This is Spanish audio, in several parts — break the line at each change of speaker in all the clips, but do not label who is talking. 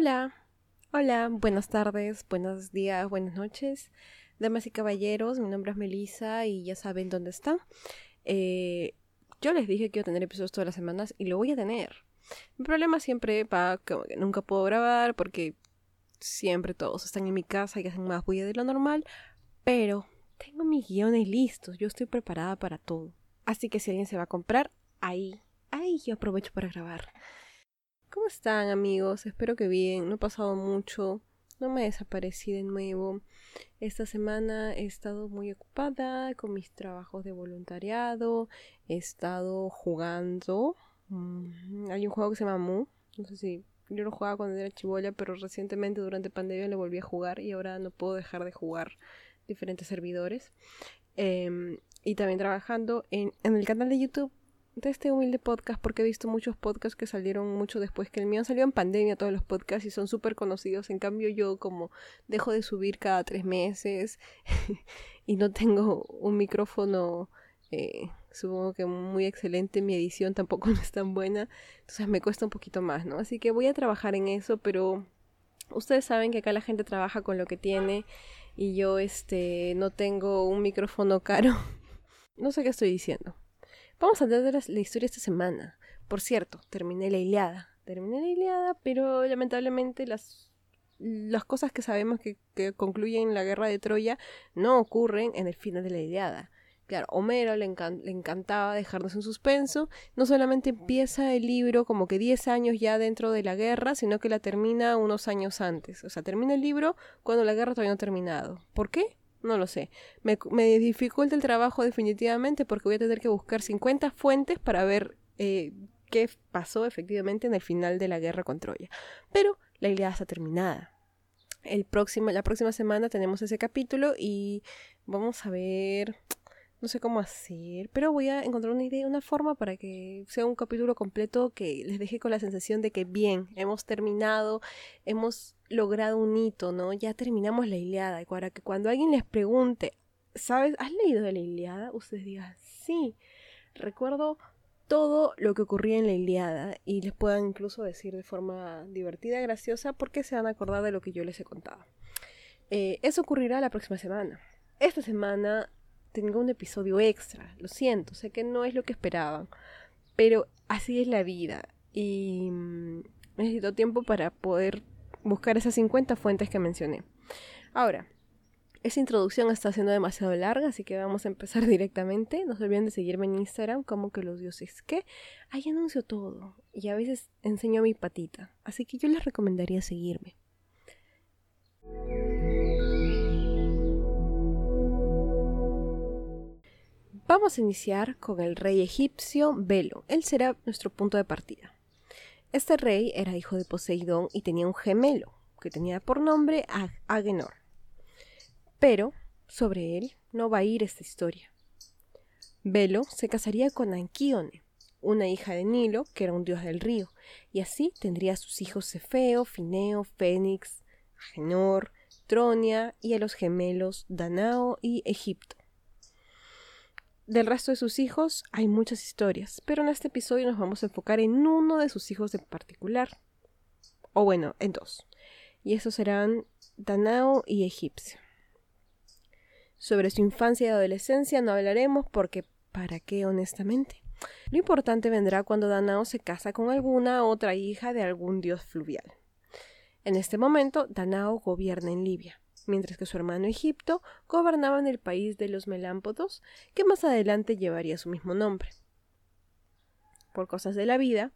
Hola, hola, buenas tardes, buenos días, buenas noches. Damas y caballeros, mi nombre es Melissa y ya saben dónde están. Eh, yo les dije que iba a tener episodios todas las semanas y lo voy a tener. Mi problema siempre va que nunca puedo grabar porque siempre todos están en mi casa y hacen más bulla de lo normal, pero tengo mis guiones listos, yo estoy preparada para todo. Así que si alguien se va a comprar, ahí, ahí yo aprovecho para grabar. ¿Cómo están amigos? Espero que bien, no ha pasado mucho, no me desaparecí de nuevo. Esta semana he estado muy ocupada con mis trabajos de voluntariado, he estado jugando. Mm, hay un juego que se llama Mu, no sé si yo lo jugaba cuando era chivola, pero recientemente durante pandemia le volví a jugar y ahora no puedo dejar de jugar diferentes servidores. Em, y también trabajando en el canal de YouTube este humilde podcast porque he visto muchos podcasts que salieron mucho después que el mío. Han salido en pandemia todos los podcasts y son súper conocidos. En cambio yo como dejo de subir cada tres meses y no tengo un micrófono, eh, supongo que muy excelente. Mi edición tampoco no es tan buena. Entonces me cuesta un poquito más, ¿no? Así que voy a trabajar en eso, pero ustedes saben que acá la gente trabaja con lo que tiene y yo este no tengo un micrófono caro. no sé qué estoy diciendo. Vamos a hablar de la, historia esta semana. Por cierto, terminé la Iliada. Terminé la Iliada, pero lamentablemente las, las cosas que sabemos que, que concluyen la guerra de Troya no ocurren en el final de la Iliada. Claro, Homero le, le, encantaba dejarnos en suspenso. No solamente empieza el libro como que 10 años ya dentro de la guerra, sino que la termina unos años antes. O sea, termina el libro cuando la guerra todavía no ha terminado. ¿Por qué? No lo sé. Me, dificulta el trabajo definitivamente porque voy a tener que buscar 50 fuentes para ver eh, qué pasó efectivamente en el final de la guerra con Troya. Pero la Ilíada está terminada. El la próxima semana tenemos ese capítulo y vamos a ver no sé cómo hacer, pero voy a encontrar una idea, una forma para que sea un capítulo completo que les deje con la sensación de que bien, hemos terminado, hemos logrado un hito, ¿no? Ya terminamos la Iliada. Y para que cuando alguien les pregunte, ¿sabes? ¿Has leído de la Iliada? Ustedes digan, sí. Recuerdo todo lo que ocurría en la Iliada y les puedan incluso decir de forma divertida, graciosa, porque se van a acordar de lo que yo les he contado. Eh, eso ocurrirá la próxima semana. Esta semana tengo un episodio extra, lo siento, sé que no es lo que esperaban, pero así es la vida y mm, necesito tiempo para poder buscar esas 50 fuentes que mencioné. Ahora, esa introducción está siendo demasiado larga, así que vamos a empezar directamente. No se olviden de seguirme en Instagram, como que los dioses que ahí anuncio todo y a veces enseño mi patita, así que yo les recomendaría seguirme. Vamos a iniciar con el rey egipcio Belo. Él será nuestro punto de partida. Este rey era hijo de Poseidón y tenía un gemelo, que tenía por nombre Agenor. Pero sobre él no va a ir esta historia. Belo se casaría con Anquíone, una hija de Nilo, que era un dios del río, y así tendría a sus hijos Cefeo, Fineo, Fénix, Agenor, Tronia y a los gemelos Danao y Egipto. Del resto de sus hijos hay muchas historias, pero en este episodio nos vamos a enfocar en uno de sus hijos en particular. O bueno, en dos. Y esos serán Danao y Egipcio. Sobre su infancia y adolescencia no hablaremos porque ¿para qué honestamente? Lo importante vendrá cuando Danao se casa con alguna otra hija de algún dios fluvial. En este momento, Danao gobierna en Libia mientras que su hermano Egipto gobernaba en el país de los Melámpodos, que más adelante llevaría su mismo nombre. Por cosas de la vida,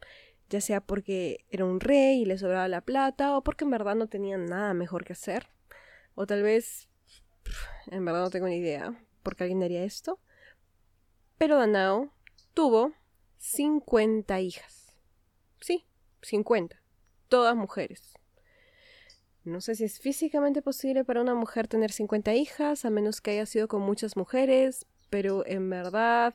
ya sea porque era un rey y le sobraba la plata, o porque en verdad no tenía nada mejor que hacer, o tal vez, en verdad no tengo ni idea por qué alguien haría esto, pero Danao tuvo 50 hijas. Sí, 50. Todas mujeres. No sé si es físicamente posible para una mujer tener 50 hijas, a menos que haya sido con muchas mujeres, pero en verdad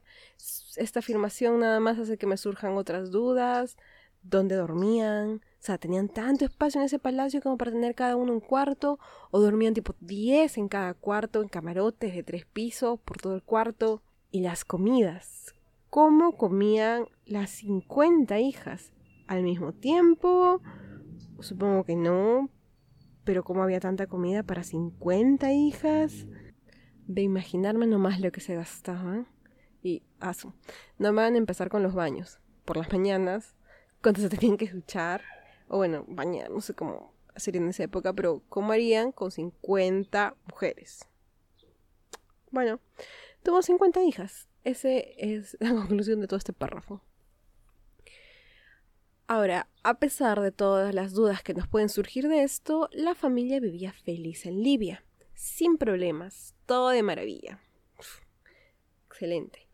esta afirmación nada más hace que me surjan otras dudas. ¿Dónde dormían? O sea, ¿tenían tanto espacio en ese palacio como para tener cada uno un cuarto? ¿O dormían tipo 10 en cada cuarto, en camarotes de tres pisos por todo el cuarto? Y las comidas. ¿Cómo comían las 50 hijas? ¿Al mismo tiempo? Supongo que no, pero como había tanta comida para 50 hijas, de imaginarme nomás lo que se gastaban. Y, aso, no me van a empezar con los baños. Por las mañanas, cuando se tenían que duchar, o bueno, bañar, no sé cómo hacer en esa época, pero ¿cómo harían con 50 mujeres? Bueno, tuvo 50 hijas. Esa es la conclusión de todo este párrafo. Ahora, a pesar de todas las dudas que nos pueden surgir de esto, la familia vivía feliz en Libia, sin problemas, todo de maravilla. excelente.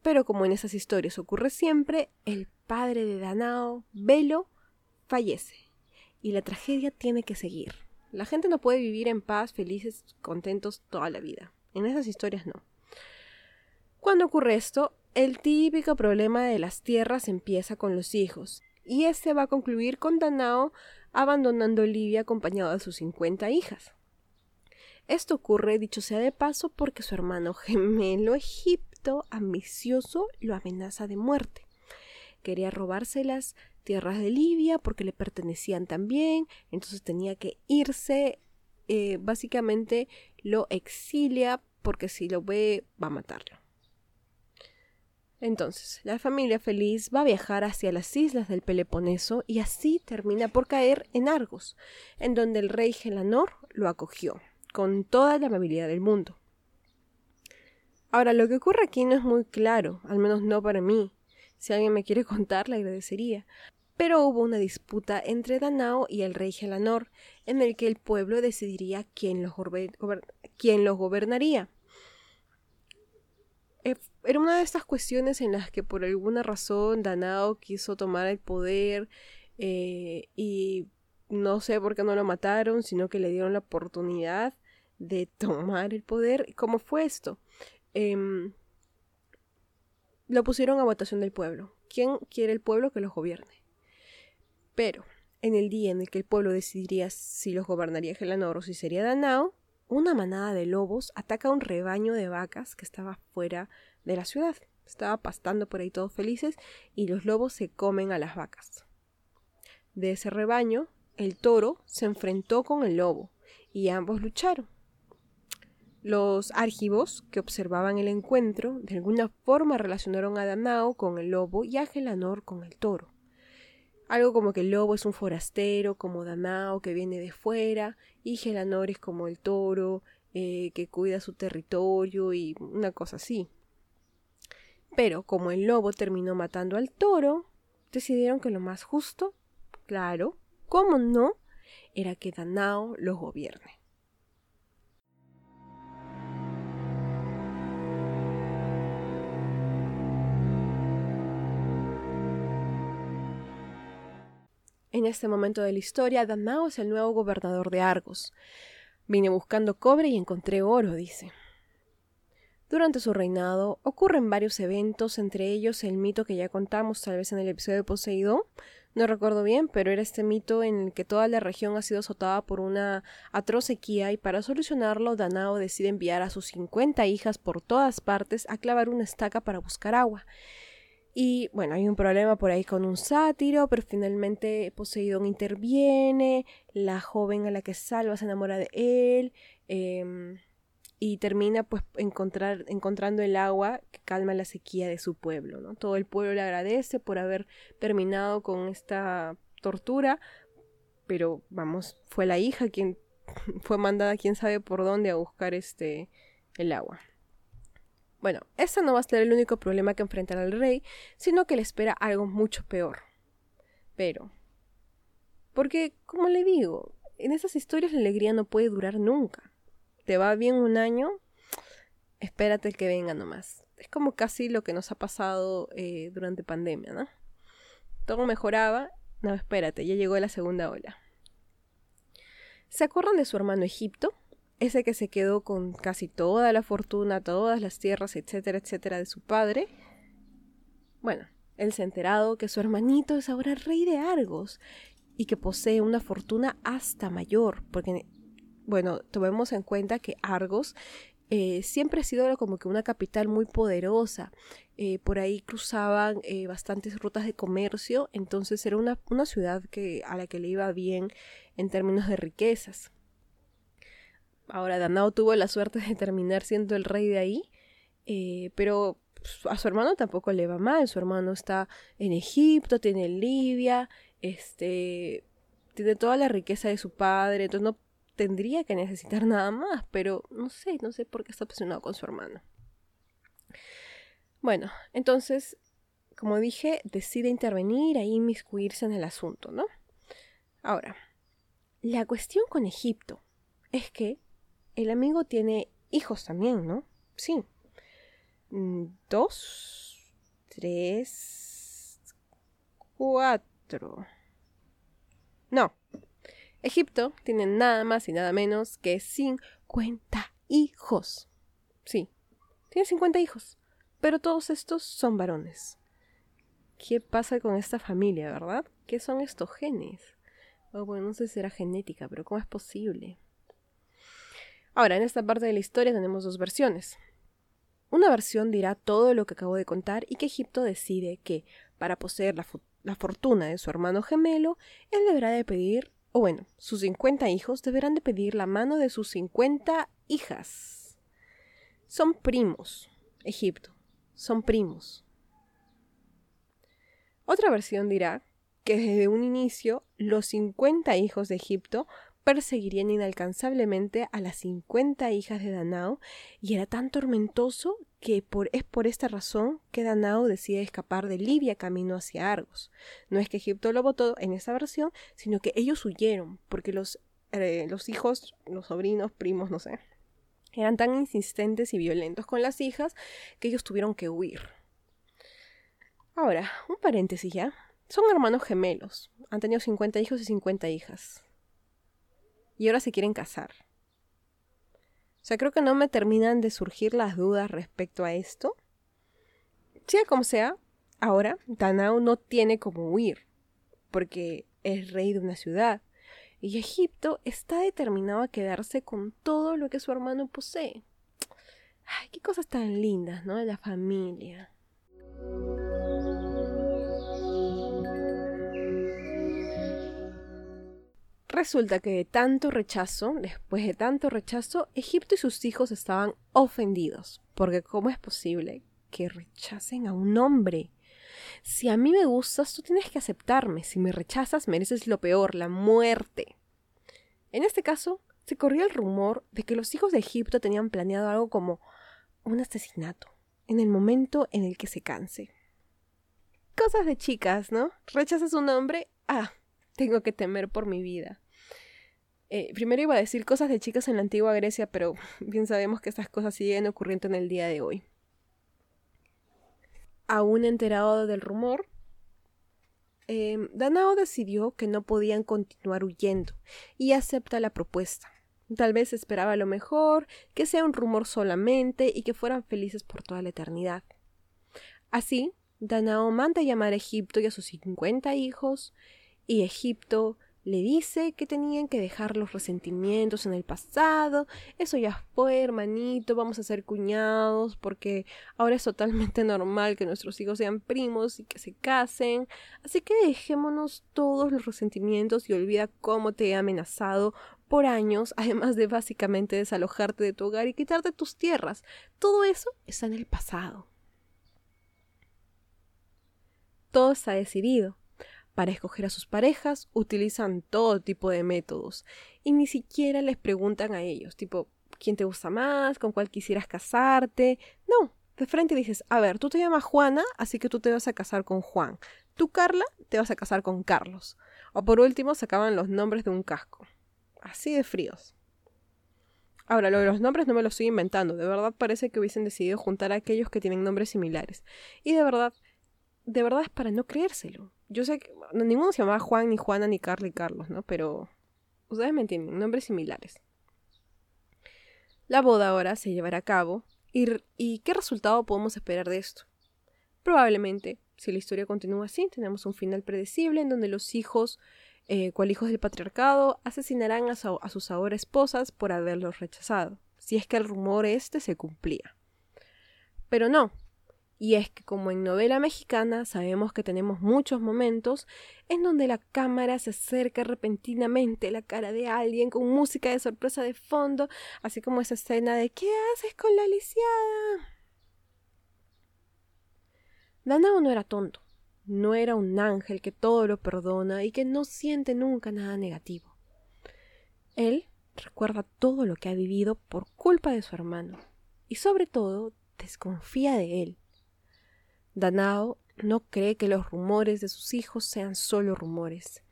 Pero como en esas historias ocurre siempre, el padre de Danao, Velo, fallece y la tragedia tiene que seguir. La gente no puede vivir en paz, felices, contentos toda la vida. En esas historias no. Cuando ocurre esto, el típico problema de las tierras empieza con los hijos y este va a concluir con Danao abandonando Libia acompañado de sus 50 hijas. Esto ocurre, dicho sea de paso, porque su hermano gemelo Egipto, ambicioso, lo amenaza de muerte. Quería robarse las tierras de Libia porque le pertenecían también, entonces tenía que irse, eh, básicamente lo exilia porque si lo ve va a matarlo. Entonces, la familia feliz va a viajar hacia las islas del Peloponeso y así termina por caer en Argos, en donde el rey Gelanor lo acogió, con toda la amabilidad del mundo. Ahora, lo que ocurre aquí no es muy claro, al menos no para mí. Si alguien me quiere contar, le agradecería. Pero hubo una disputa entre Danao y el rey Gelanor, en el que el pueblo decidiría quién los, quién los gobernaría. Eh, era una de estas cuestiones en las que por alguna razón Danao quiso tomar el poder eh, y no sé por qué no lo mataron, sino que le dieron la oportunidad de tomar el poder. ¿Cómo fue esto? Em, lo pusieron a votación del pueblo. ¿Quién quiere el pueblo que los gobierne? Pero en el día en el que el pueblo decidiría si los gobernaría Gelanor o si sería Danao, una manada de lobos ataca a un rebaño de vacas que estaba fuera de la ciudad. Estaba pastando por ahí todos felices y los lobos se comen a las vacas. De ese rebaño, el toro se enfrentó con el lobo y ambos lucharon. Los argivos que observaban el encuentro de alguna forma relacionaron a Danao con el lobo y a Gelanor con el toro. Algo como que el lobo es un forastero, como Danao que viene de fuera, y Gelanor es como el toro eh, que cuida su territorio y una cosa así. Pero como el lobo terminó matando al toro, decidieron que lo más justo, claro, como no, era que Danao los gobierne. En este momento de la historia, Danao es el nuevo gobernador de Argos. Vine buscando cobre y encontré oro, dice. Durante su reinado ocurren varios eventos, entre ellos el mito que ya contamos tal vez en el episodio de Poseidón, no recuerdo bien, pero era este mito en el que toda la región ha sido azotada por una atroz sequía y para solucionarlo Danao decide enviar a sus 50 hijas por todas partes a clavar una estaca para buscar agua. Y bueno, hay un problema por ahí con un sátiro, pero finalmente Poseidón interviene, la joven a la que salva se enamora de él em, y termina pues encontrar, encontrando el agua que calma la sequía de su pueblo. ¿no? Todo el pueblo le agradece por haber terminado con esta tortura, pero vamos, fue la hija quien fue mandada quién sabe por dónde a buscar este el agua. Bueno, este no va a ser el único problema que enfrentará el rey, sino que le espera algo mucho peor. Pero... Porque, como le digo, en esas historias la alegría no puede durar nunca. Te va bien un año, espérate que venga nomás. Es como casi lo que nos ha pasado eh, durante pandemia, ¿no? Todo mejoraba, no, espérate, ya llegó la segunda ola. ¿Se acuerdan de su hermano Egipto? Ese que se quedó con casi toda la fortuna, todas las tierras, etcétera, etcétera, de su padre, bueno, él se ha enterado que su hermanito es ahora rey de Argos y que posee una fortuna hasta mayor, porque, bueno, tomemos en cuenta que Argos eh, siempre ha sido como que una capital muy poderosa. Eh, por ahí cruzaban eh, bastantes rutas de comercio, entonces era una, una ciudad que, a la que le iba bien en términos de riquezas. Ahora, Danao tuvo la suerte de terminar siendo el rey de ahí, pero a su hermano tampoco le va mal. Su hermano está en Egipto, tiene Libia, este, tiene toda la riqueza de su padre, entonces no tendría que necesitar nada más, pero no sé, no sé por qué está obsesionado con su hermano. Bueno, entonces, como dije, decide intervenir e inmiscuirse en el asunto, ¿no? Ahora, la cuestión con Egipto es que el amigo tiene hijos también, ¿no? Sí. Mm, dos, tres, cuatro. No. Egipto tiene nada más y nada menos que 50 hijos. Sí, tiene 50 hijos. Pero todos estos son varones. ¿Qué pasa con esta familia, verdad? ¿Qué son estos genes? Oh, bueno, no sé si será genética, pero ¿cómo es posible? Ahora, en esta parte de la historia tenemos dos versiones. Una versión dirá todo lo que acabo de contar y que Egipto decide que, para poseer la, fortuna de su hermano gemelo, él deberá de pedir, o bueno, sus 50 hijos deberán de pedir la mano de sus 50 hijas. Son primos, Egipto, son primos. Otra versión dirá que desde un inicio los 50 hijos de Egipto perseguirían inalcanzablemente a las 50 hijas de Danao y era tan tormentoso que es por esta razón que Danao decide escapar de Libia camino hacia Argos. No es que Egipto lo votó en esa versión, sino que ellos huyeron porque los, eh, los hijos, los sobrinos, primos, no sé, eran tan insistentes y violentos con las hijas que ellos tuvieron que huir. Ahora, un paréntesis ya. Son hermanos gemelos. Han tenido 50 hijos y 50 hijas y ahora se quieren casar. O sea, creo que no me terminan de surgir las dudas respecto a esto. Sea como sea, ahora Danao no tiene como huir, porque es rey de una ciudad, y Egipto está determinado a quedarse con todo lo que su hermano posee. Ay, qué cosas tan lindas, ¿no? De la familia. Resulta que de tanto rechazo, después de tanto rechazo, Egipto y sus hijos estaban ofendidos, porque ¿cómo es posible que rechacen a un hombre? Si a mí me gustas, tú tienes que aceptarme. Si me rechazas, mereces lo peor, la muerte. En este caso, se corrió el rumor de que los hijos de Egipto tenían planeado algo como un asesinato, en el momento en el que se canse. Cosas de chicas, ¿no? Rechazas un hombre, ah, tengo que temer por mi vida. Eh, primero iba a decir cosas de chicas en la antigua Grecia, pero bien sabemos que estas cosas siguen ocurriendo en el día de hoy. Aún enterado del rumor, eh, Danao decidió que no podían continuar huyendo y acepta la propuesta. Tal vez esperaba lo mejor, que sea un rumor solamente y que fueran felices por toda la eternidad. Así, Danao manda llamar a Egipto y a sus cincuenta hijos y Egipto le dice que tenían que dejar los resentimientos en el pasado, eso ya fue, hermanito, vamos a ser cuñados, porque ahora es totalmente normal que nuestros hijos sean primos y que se casen, así que dejémonos todos los resentimientos y olvida cómo te he amenazado por años, además de básicamente desalojarte de tu hogar y quitarte tus tierras. Todo eso está en el pasado. Todo está decidido. Para escoger a sus parejas utilizan todo tipo de métodos y ni siquiera les preguntan a ellos, tipo, ¿quién te gusta más? ¿Con cuál quisieras casarte? No, de frente dices, a ver, tú te llamas Juana, así que tú te vas a casar con Juan. Tú, Carla, te vas a casar con Carlos. O por último, sacaban los nombres de un casco. Así de fríos. Ahora, lo de los nombres no me lo estoy inventando. De verdad parece que hubiesen decidido juntar a aquellos que tienen nombres similares. Y de verdad, de verdad es para no creérselo. Yo sé que ninguno se llamaba Juan, ni Juana, ni Carla y Carlos, ¿no? Pero ustedes me entienden, nombres similares. La boda ahora se llevará a cabo. ¿Y, ¿Y qué resultado podemos esperar de esto? Probablemente, si la historia continúa así, tenemos un final predecible en donde los hijos, eh, cual hijos del patriarcado, asesinarán a sus ahora esposas por haberlos rechazado. si es que el rumor este se cumplía. Pero no, y es que como en novela mexicana sabemos que tenemos muchos momentos en donde la cámara se acerca repentinamente a la cara de alguien con música de sorpresa de fondo, así como esa escena de ¿qué haces con la lisiada? Danao no era tonto, no era un ángel que todo lo perdona y que no siente nunca nada negativo. Él recuerda todo lo que ha vivido por culpa de su hermano y sobre todo desconfía de él Danao no cree que los rumores de sus hijos sean solo rumores,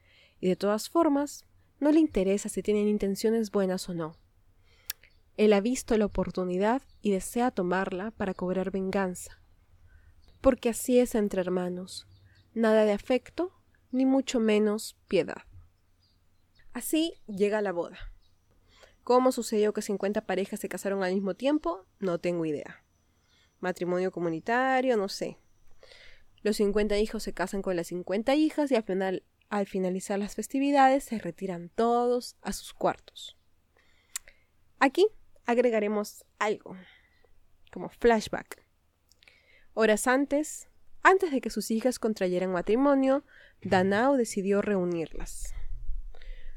y de todas formas no le interesa si tienen intenciones buenas o no. Él ha visto la oportunidad y desea tomarla para cobrar venganza. Porque así es entre hermanos, nada de afecto, ni mucho menos piedad. Así llega la boda. ¿Cómo sucedió que 50 parejas se casaron al mismo tiempo? No tengo idea. Matrimonio comunitario, no sé. Los 50 hijos se casan con las 50 hijas y al, final, al finalizar las festividades se retiran todos a sus cuartos. Aquí agregaremos algo, como flashback. Horas antes, antes de que sus hijas contrayeran matrimonio, Danao decidió reunirlas.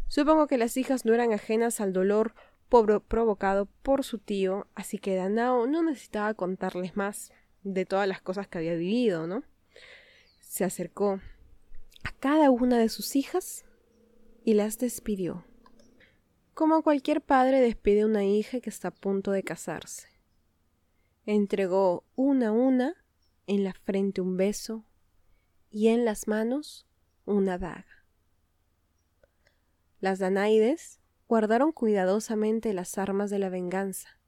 Supongo que las hijas no eran ajenas al dolor provocado por su tío, así que Danao no necesitaba contarles más de todas las cosas que había vivido, ¿no? Se acercó a cada una de sus hijas y las despidió, como cualquier padre despide a una hija que está a punto de casarse. Entregó una a una en la frente un beso y en las manos una daga. Las Danaides guardaron cuidadosamente las armas de la venganza,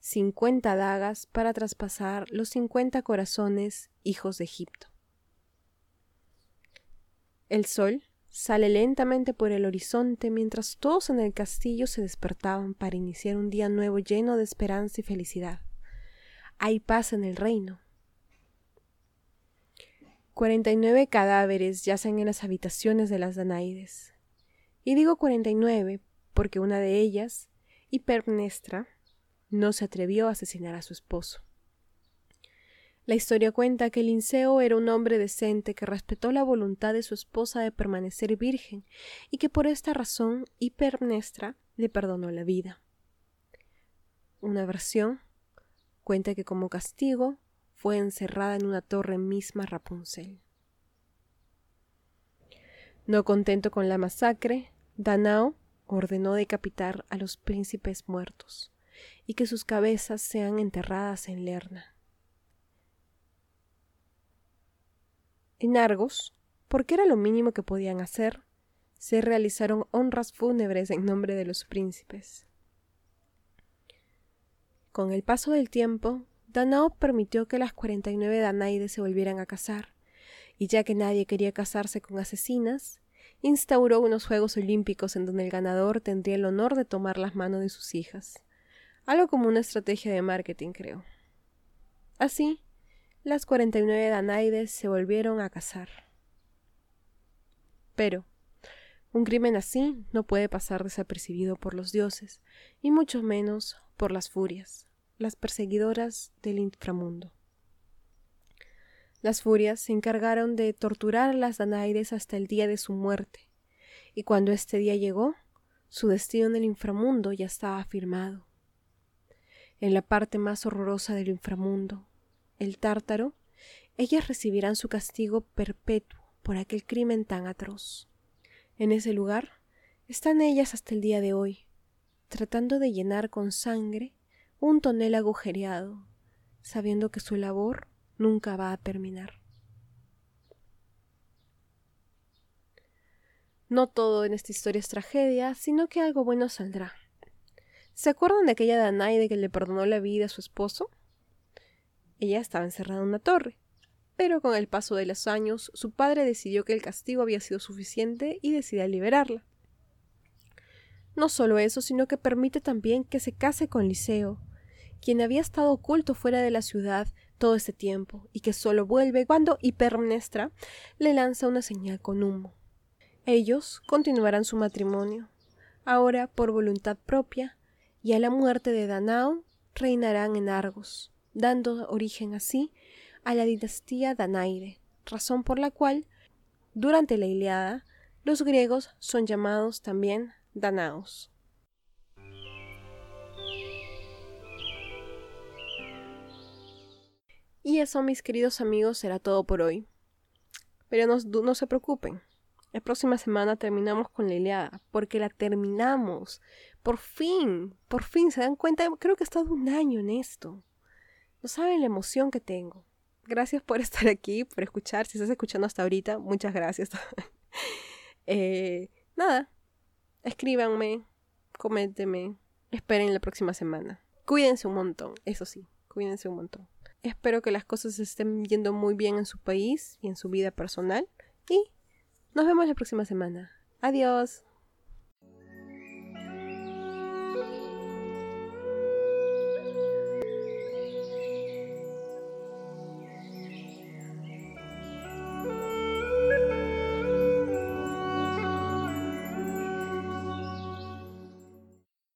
cincuenta dagas para traspasar los cincuenta corazones hijos de Egipto. El sol sale lentamente por el horizonte mientras todos en el castillo se despertaban para iniciar un día nuevo lleno de esperanza y felicidad. Hay paz en el reino. Cuarenta y nueve cadáveres yacen en las habitaciones de las Danaides. Y digo cuarenta y nueve porque una de ellas, Hipermnestra, no se atrevió a asesinar a su esposo. La historia cuenta que Linceo era un hombre decente que respetó la voluntad de su esposa de permanecer virgen y que por esta razón Hipermnestra le perdonó la vida. Una versión cuenta que como castigo fue encerrada en una torre misma Rapunzel. No contento con la masacre, Danao ordenó decapitar a los príncipes muertos y que sus cabezas sean enterradas en Lerna. En Argos, porque era lo mínimo que podían hacer, se realizaron honras fúnebres en nombre de los príncipes. Con el paso del tiempo, Danao permitió que las 49 Danaides se volvieran a casar, y ya que nadie quería casarse con asesinas, instauró unos Juegos Olímpicos en donde el ganador tendría el honor de tomar las manos de sus hijas, algo como una estrategia de marketing, creo. Así, las 49 Danaides se volvieron a casar. Pero, un crimen así no puede pasar desapercibido por los dioses, y mucho menos por las furias, las perseguidoras del inframundo. Las furias se encargaron de torturar a las Danaides hasta el día de su muerte, y cuando este día llegó, su destino en el inframundo ya estaba firmado. En la parte más horrorosa del inframundo, el tártaro, ellas recibirán su castigo perpetuo por aquel crimen tan atroz. En ese lugar están ellas hasta el día de hoy, tratando de llenar con sangre un tonel agujereado, sabiendo que su labor nunca va a terminar. No todo en esta historia es tragedia, sino que algo bueno saldrá. ¿Se acuerdan de aquella Danaide que le perdonó la vida a su esposo? Ella estaba encerrada en una torre. Pero con el paso de los años, su padre decidió que el castigo había sido suficiente y decidió liberarla. No solo eso, sino que permite también que se case con Liceo, quien había estado oculto fuera de la ciudad todo este tiempo y que solo vuelve cuando Hipermnestra le lanza una señal con humo. Ellos continuarán su matrimonio, ahora por voluntad propia, y a la muerte de Danao reinarán en Argos, dando origen así a la dinastía Danaide, razón por la cual, durante la Iliada, los griegos son llamados también Danaos. Y eso, mis queridos amigos, será todo por hoy. Pero no, no se preocupen. La próxima semana terminamos con la Iliada, porque la terminamos. Por fin, por fin, ¿se dan cuenta? Creo que he estado un año en esto. No saben la emoción que tengo. Gracias por estar aquí, por escuchar. Si estás escuchando hasta ahorita, muchas gracias. eh, nada, escríbanme, coméntenme, esperen la próxima semana. Cuídense un montón, eso sí, cuídense un montón. Espero que las cosas estén yendo muy bien en su país y en su vida personal. Y nos vemos la próxima semana. Adiós.